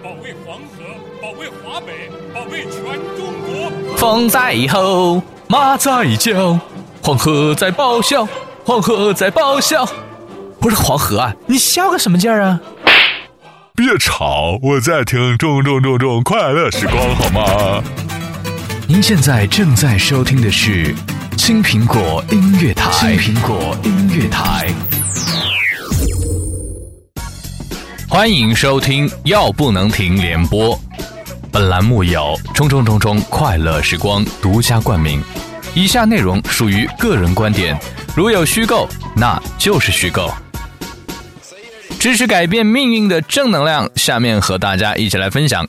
保卫黄河，保卫华北，保卫全中国。风在吼，马在叫，黄河在咆哮，黄河在咆哮。不是黄河啊，你笑个什么劲儿啊？别吵，我在听重重重重快乐时光，好吗？您现在正在收听的是青苹果音乐台，青苹果音乐台。欢迎收听《药不能停》联播，本栏目由中中中中快乐时光独家冠名。以下内容属于个人观点，如有虚构，那就是虚构。支持改变命运的正能量，下面和大家一起来分享。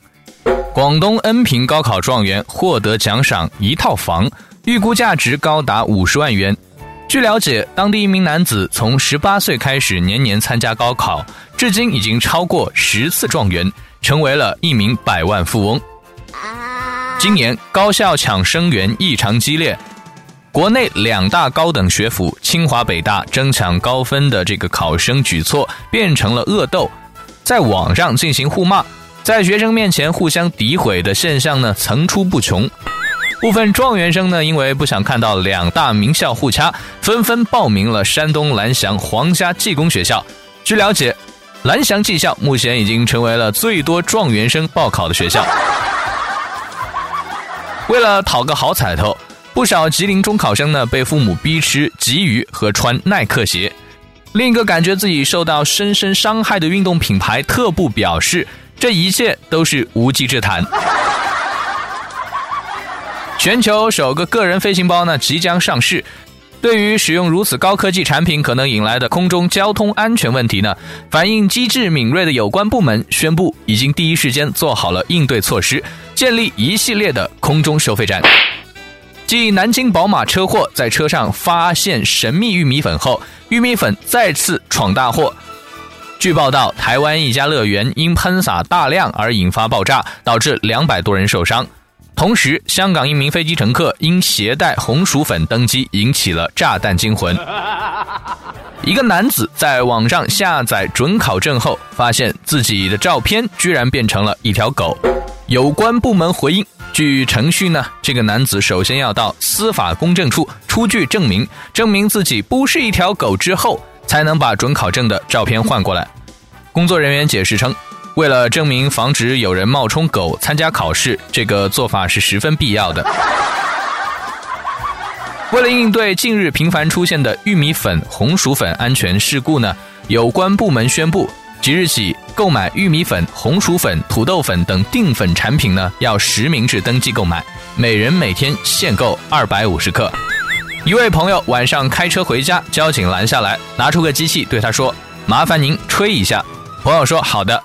广东恩平高考状元获得奖赏一套房，预估价值高达五十万元。据了解，当地一名男子从十八岁开始年年参加高考，至今已经超过十次状元，成为了一名百万富翁。今年高校抢生源异常激烈，国内两大高等学府清华北大争抢高分的这个考生举措变成了恶斗，在网上进行互骂，在学生面前互相诋毁的现象呢层出不穷。部分状元生呢，因为不想看到两大名校互掐，纷纷报名了山东蓝翔皇家技工学校。据了解，蓝翔技校目前已经成为了最多状元生报考的学校。为了讨个好彩头，不少吉林中考生呢被父母逼吃鲫鱼和穿耐克鞋。另一个感觉自己受到深深伤害的运动品牌特步表示，这一切都是无稽之谈。全球首个个人飞行包呢即将上市，对于使用如此高科技产品可能引来的空中交通安全问题呢，反应机智敏锐的有关部门宣布，已经第一时间做好了应对措施，建立一系列的空中收费站。继南京宝马车祸在车上发现神秘玉米粉后，玉米粉再次闯大祸。据报道，台湾一家乐园因喷洒大量而引发爆炸，导致两百多人受伤。同时，香港一名飞机乘客因携带红薯粉登机，引起了炸弹惊魂。一个男子在网上下载准考证后，发现自己的照片居然变成了一条狗。有关部门回应，据程序呢，这个男子首先要到司法公证处出具证明，证明自己不是一条狗之后，才能把准考证的照片换过来。工作人员解释称。为了证明防止有人冒充狗参加考试，这个做法是十分必要的。为了应对近日频繁出现的玉米粉、红薯粉安全事故呢，有关部门宣布，即日起购买玉米粉、红薯粉、土豆粉等淀粉产品呢，要实名制登记购买，每人每天限购二百五十克。一位朋友晚上开车回家，交警拦下来，拿出个机器对他说：“麻烦您吹一下。”朋友说：“好的。”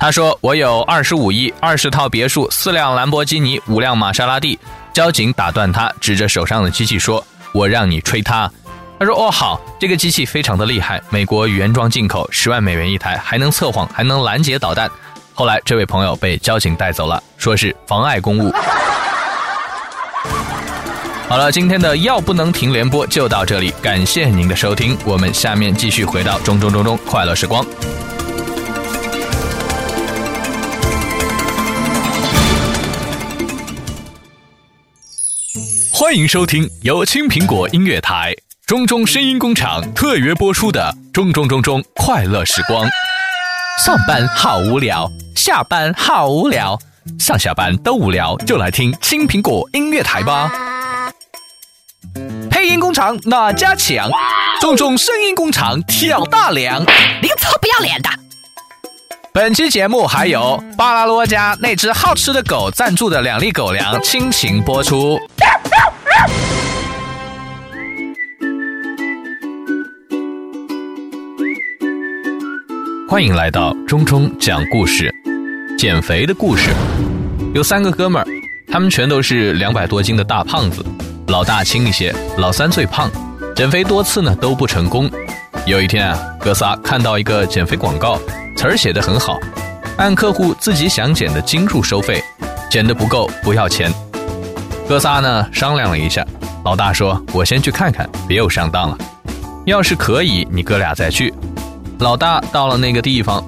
他说：“我有二十五亿、二十套别墅、四辆兰博基尼、五辆玛莎拉蒂。”交警打断他，指着手上的机器说：“我让你吹它。”他说：“哦，好，这个机器非常的厉害，美国原装进口，十万美元一台，还能测谎，还能拦截导弹。”后来，这位朋友被交警带走了，说是妨碍公务。好了，今天的药不能停联播就到这里，感谢您的收听，我们下面继续回到中中中中快乐时光。欢迎收听由青苹果音乐台中中声音工厂特约播出的《中中中中快乐时光》。上班好无聊，下班好无聊，上下班都无聊，就来听青苹果音乐台吧。配音工厂哪家强？中中声音工厂挑大梁。你个臭不要脸的！本期节目还有巴拉罗家那只好吃的狗赞助的两粒狗粮倾情播出。欢迎来到中中讲故事，减肥的故事。有三个哥们儿，他们全都是两百多斤的大胖子，老大轻一些，老三最胖。减肥多次呢都不成功。有一天啊，哥仨看到一个减肥广告，词儿写得很好，按客户自己想减的斤数收费，减的不够不要钱。哥仨呢商量了一下，老大说：“我先去看看，别又上当了。要是可以，你哥俩再去。”老大到了那个地方，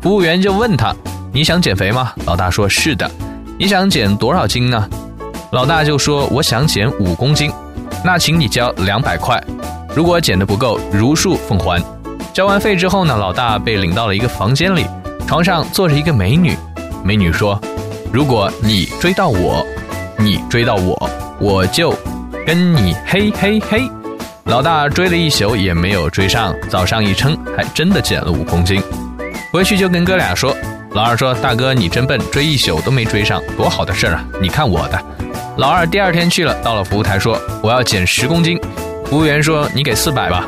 服务员就问他：“你想减肥吗？老大说是的。你想减多少斤呢？老大就说我想减五公斤。那请你交两百块。如果减的不够，如数奉还。交完费之后呢，老大被领到了一个房间里，床上坐着一个美女。美女说：“如果你追到我，你追到我，我就跟你嘿嘿嘿。”老大追了一宿也没有追上，早上一称，还真的减了五公斤。回去就跟哥俩说：“老二说，大哥你真笨，追一宿都没追上，多好的事儿啊！你看我的。”老二第二天去了，到了服务台说：“我要减十公斤。”服务员说：“你给四百吧。”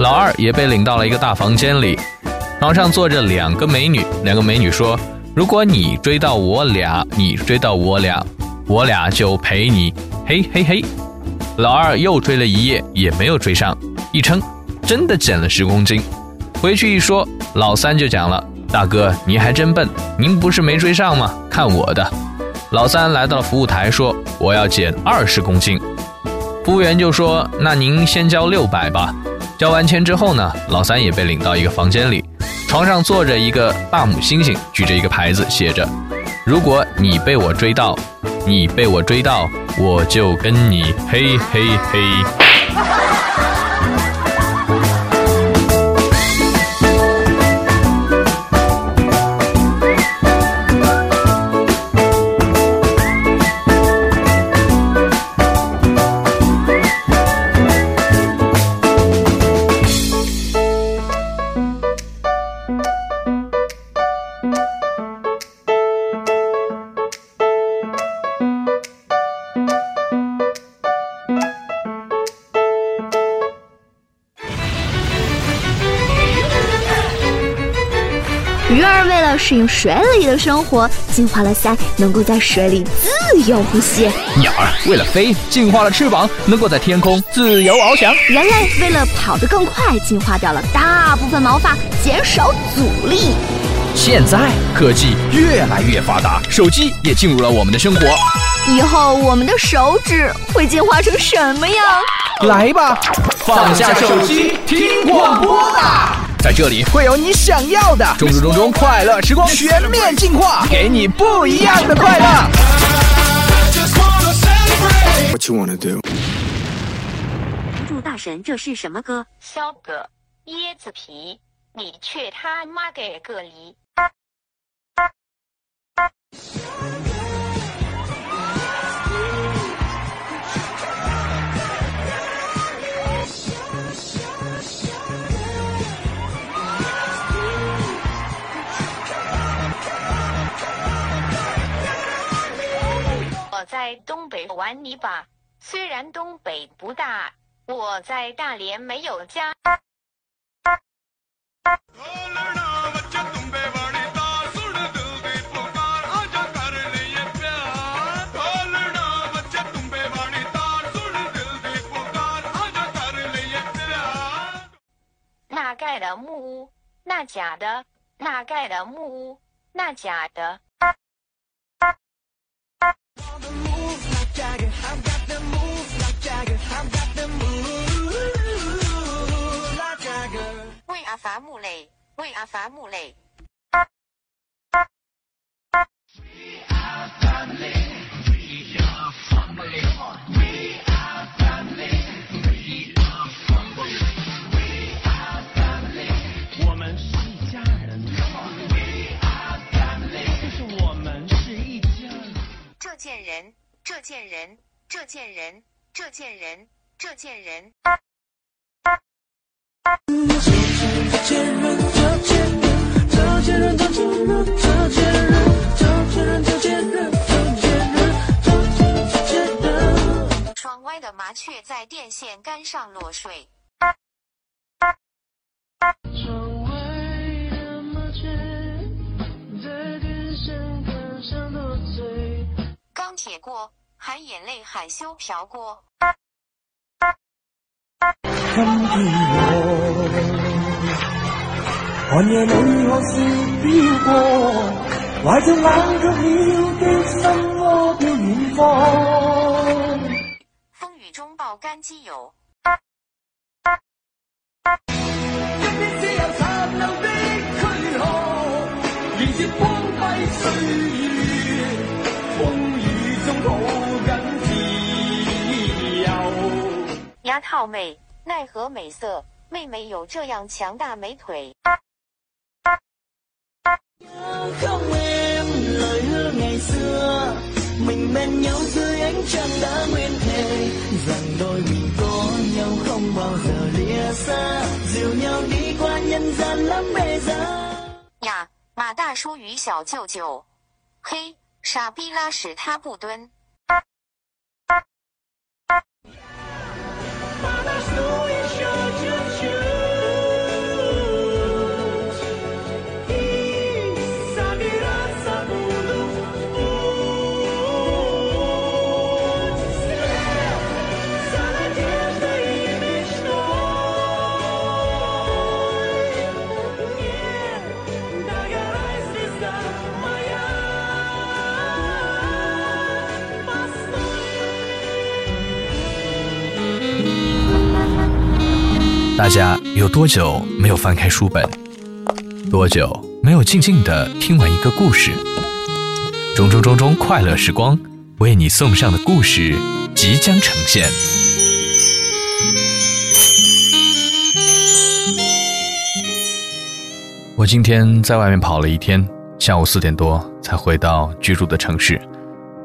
老二也被领到了一个大房间里，床上坐着两个美女。两个美女说：“如果你追到我俩，你追到我俩，我俩就陪你。”嘿嘿嘿。老二又追了一夜，也没有追上，一称真的减了十公斤。回去一说，老三就讲了：“大哥，你还真笨，您不是没追上吗？看我的。”老三来到了服务台说：“我要减二十公斤。”服务员就说：“那您先交六百吧。”交完钱之后呢，老三也被领到一个房间里，床上坐着一个大母猩猩，举着一个牌子，写着：“如果你被我追到，你被我追到，我就跟你嘿嘿嘿。”适应水里的生活，进化了鳃，能够在水里自由呼吸；鸟儿为了飞，进化了翅膀，能够在天空自由翱翔；人类为了跑得更快，进化掉了大部分毛发，减少阻力。现在科技越来越发达，手机也进入了我们的生活。以后我们的手指会进化成什么样？来吧，放下手机，听广播吧。在这里会有你想要的，中中中中快乐时光全面进化，给你不一样的快乐。What you wanna do? 祝大神，这是什么歌？小哥，椰子皮，你去他妈给个梨！在东北玩泥巴，虽然东北不大，我在大连没有家。那盖的木屋，那假的；那盖的木屋，那假的。为阿伐木累，为阿伐木累。件人，这贱人，这贱人，这贱人，这贱人。窗外的麻雀在电线杆上落睡。钢铁锅，含眼泪含羞飘过。今天我，寒夜里看雪飄過，懷着冷卻了的心窩飄遠方。風雨中抱干基友。套妹奈何美色妹妹有这样强大美腿。呀马大叔与小舅舅。嘿傻逼拉屎他不蹲。大家有多久没有翻开书本？多久没有静静的听完一个故事？中中中中快乐时光为你送上的故事即将呈现。我今天在外面跑了一天，下午四点多才回到居住的城市，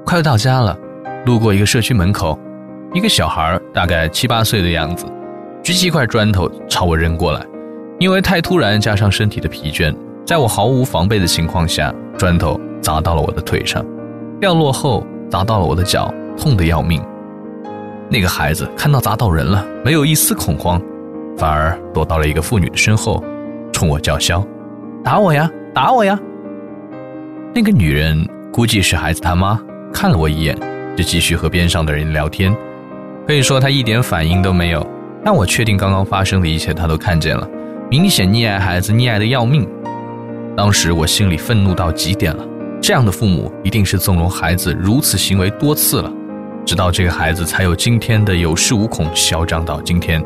快要到家了。路过一个社区门口，一个小孩大概七八岁的样子。举起一块砖头朝我扔过来，因为太突然，加上身体的疲倦，在我毫无防备的情况下，砖头砸到了我的腿上，掉落后砸到了我的脚，痛得要命。那个孩子看到砸到人了，没有一丝恐慌，反而躲到了一个妇女的身后，冲我叫嚣：“打我呀，打我呀！”那个女人估计是孩子他妈，看了我一眼，就继续和边上的人聊天，可以说她一点反应都没有。但我确定刚刚发生的一切他都看见了，明显溺爱孩子，溺爱的要命。当时我心里愤怒到极点了，这样的父母一定是纵容孩子如此行为多次了，直到这个孩子才有今天的有恃无恐，嚣张到今天。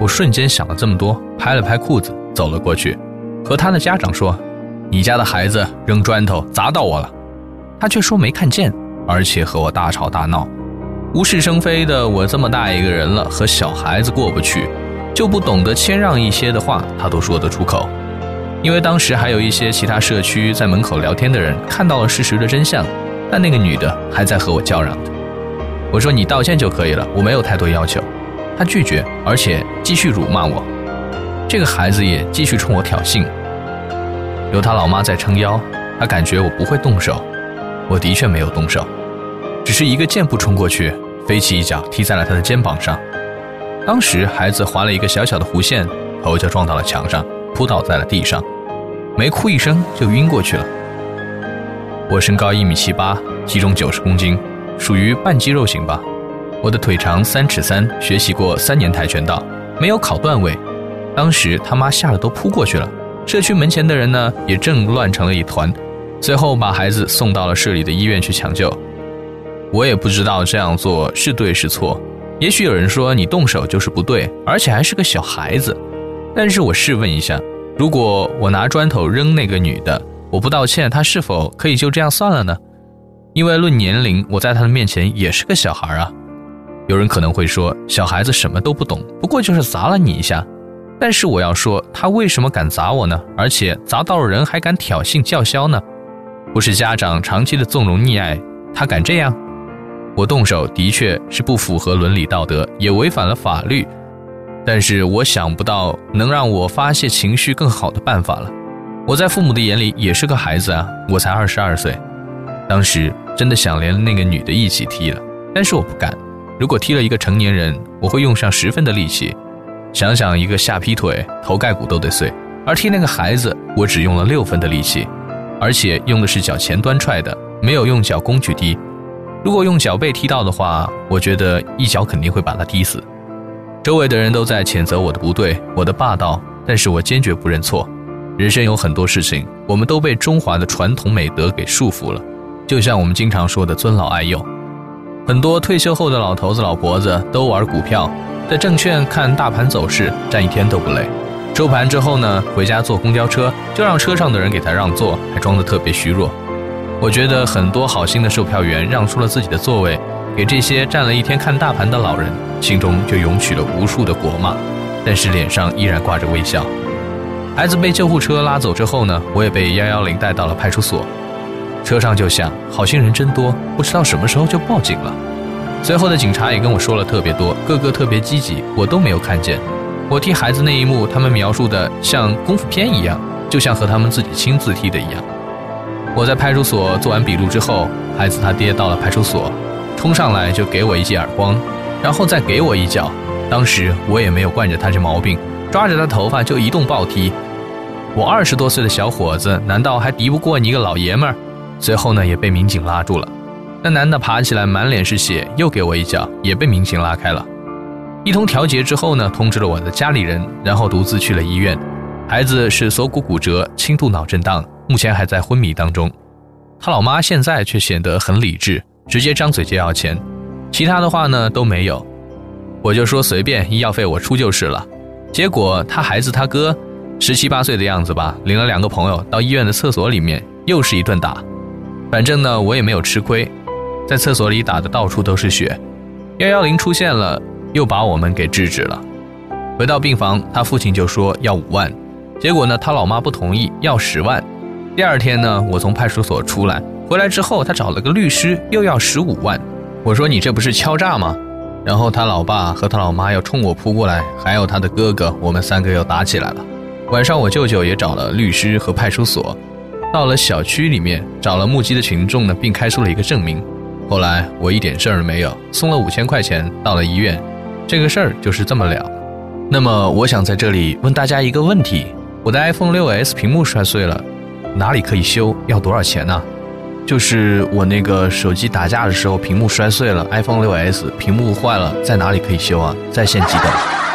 我瞬间想了这么多，拍了拍裤子走了过去，和他的家长说：“你家的孩子扔砖头砸到我了。”他却说没看见，而且和我大吵大闹。无事生非的，我这么大一个人了，和小孩子过不去，就不懂得谦让一些的话，他都说得出口。因为当时还有一些其他社区在门口聊天的人看到了事实的真相，但那个女的还在和我叫嚷。我说你道歉就可以了，我没有太多要求。他拒绝，而且继续辱骂我。这个孩子也继续冲我挑衅。有他老妈在撑腰，他感觉我不会动手，我的确没有动手。只是一个箭步冲过去，飞起一脚踢在了他的肩膀上。当时孩子划了一个小小的弧线，头就撞到了墙上，扑倒在了地上，没哭一声就晕过去了。我身高一米七八，体重九十公斤，属于半肌肉型吧。我的腿长三尺三，学习过三年跆拳道，没有考段位。当时他妈吓得都扑过去了，社区门前的人呢也正乱成了一团，最后把孩子送到了市里的医院去抢救。我也不知道这样做是对是错，也许有人说你动手就是不对，而且还是个小孩子。但是我试问一下，如果我拿砖头扔那个女的，我不道歉，她是否可以就这样算了呢？因为论年龄，我在她的面前也是个小孩啊。有人可能会说，小孩子什么都不懂，不过就是砸了你一下。但是我要说，他为什么敢砸我呢？而且砸到了人还敢挑衅叫嚣呢？不是家长长期的纵容溺爱，他敢这样？我动手的确是不符合伦理道德，也违反了法律，但是我想不到能让我发泄情绪更好的办法了。我在父母的眼里也是个孩子啊，我才二十二岁，当时真的想连那个女的一起踢了，但是我不敢。如果踢了一个成年人，我会用上十分的力气。想想一个下劈腿，头盖骨都得碎，而踢那个孩子，我只用了六分的力气，而且用的是脚前端踹的，没有用脚弓去踢。如果用脚背踢到的话，我觉得一脚肯定会把他踢死。周围的人都在谴责我的不对，我的霸道，但是我坚决不认错。人生有很多事情，我们都被中华的传统美德给束缚了，就像我们经常说的尊老爱幼。很多退休后的老头子老婆子都玩股票，在证券看大盘走势，站一天都不累。收盘之后呢，回家坐公交车，就让车上的人给他让座，还装得特别虚弱。我觉得很多好心的售票员让出了自己的座位，给这些站了一天看大盘的老人，心中就涌起了无数的国骂，但是脸上依然挂着微笑。孩子被救护车拉走之后呢，我也被幺幺零带到了派出所。车上就想，好心人真多，不知道什么时候就报警了。随后的警察也跟我说了特别多，个个特别积极，我都没有看见。我替孩子那一幕，他们描述的像功夫片一样，就像和他们自己亲自替的一样。我在派出所做完笔录之后，孩子他爹到了派出所，冲上来就给我一记耳光，然后再给我一脚。当时我也没有惯着他这毛病，抓着他头发就一顿暴踢。我二十多岁的小伙子，难道还敌不过你一个老爷们儿？随后呢，也被民警拉住了。那男的爬起来，满脸是血，又给我一脚，也被民警拉开了。一通调解之后呢，通知了我的家里人，然后独自去了医院。孩子是锁骨骨折、轻度脑震荡，目前还在昏迷当中。他老妈现在却显得很理智，直接张嘴就要钱，其他的话呢都没有。我就说随便，医药费我出就是了。结果他孩子他哥。十七八岁的样子吧，领了两个朋友到医院的厕所里面，又是一顿打。反正呢，我也没有吃亏，在厕所里打的到处都是血。幺幺零出现了，又把我们给制止了。回到病房，他父亲就说要五万，结果呢，他老妈不同意，要十万。第二天呢，我从派出所出来，回来之后他找了个律师，又要十五万。我说你这不是敲诈吗？然后他老爸和他老妈又冲我扑过来，还有他的哥哥，我们三个又打起来了。晚上，我舅舅也找了律师和派出所，到了小区里面找了目击的群众呢，并开出了一个证明。后来我一点事儿没有，送了五千块钱到了医院，这个事儿就是这么了。那么，我想在这里问大家一个问题：我的 iPhone 6s 屏幕摔碎了，哪里可以修？要多少钱呢？就是我那个手机打架的时候屏幕摔碎了，iPhone 6s 屏幕坏了，在哪里可以修啊？在线急等。